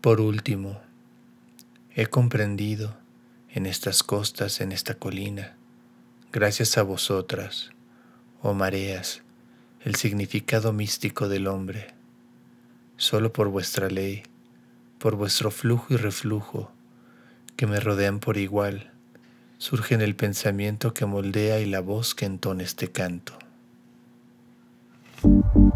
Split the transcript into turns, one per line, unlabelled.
Por último, he comprendido en estas costas, en esta colina, gracias a vosotras, oh mareas, el significado místico del hombre. Solo por vuestra ley, por vuestro flujo y reflujo, que me rodean por igual, surgen el pensamiento que moldea y la voz que entona este canto.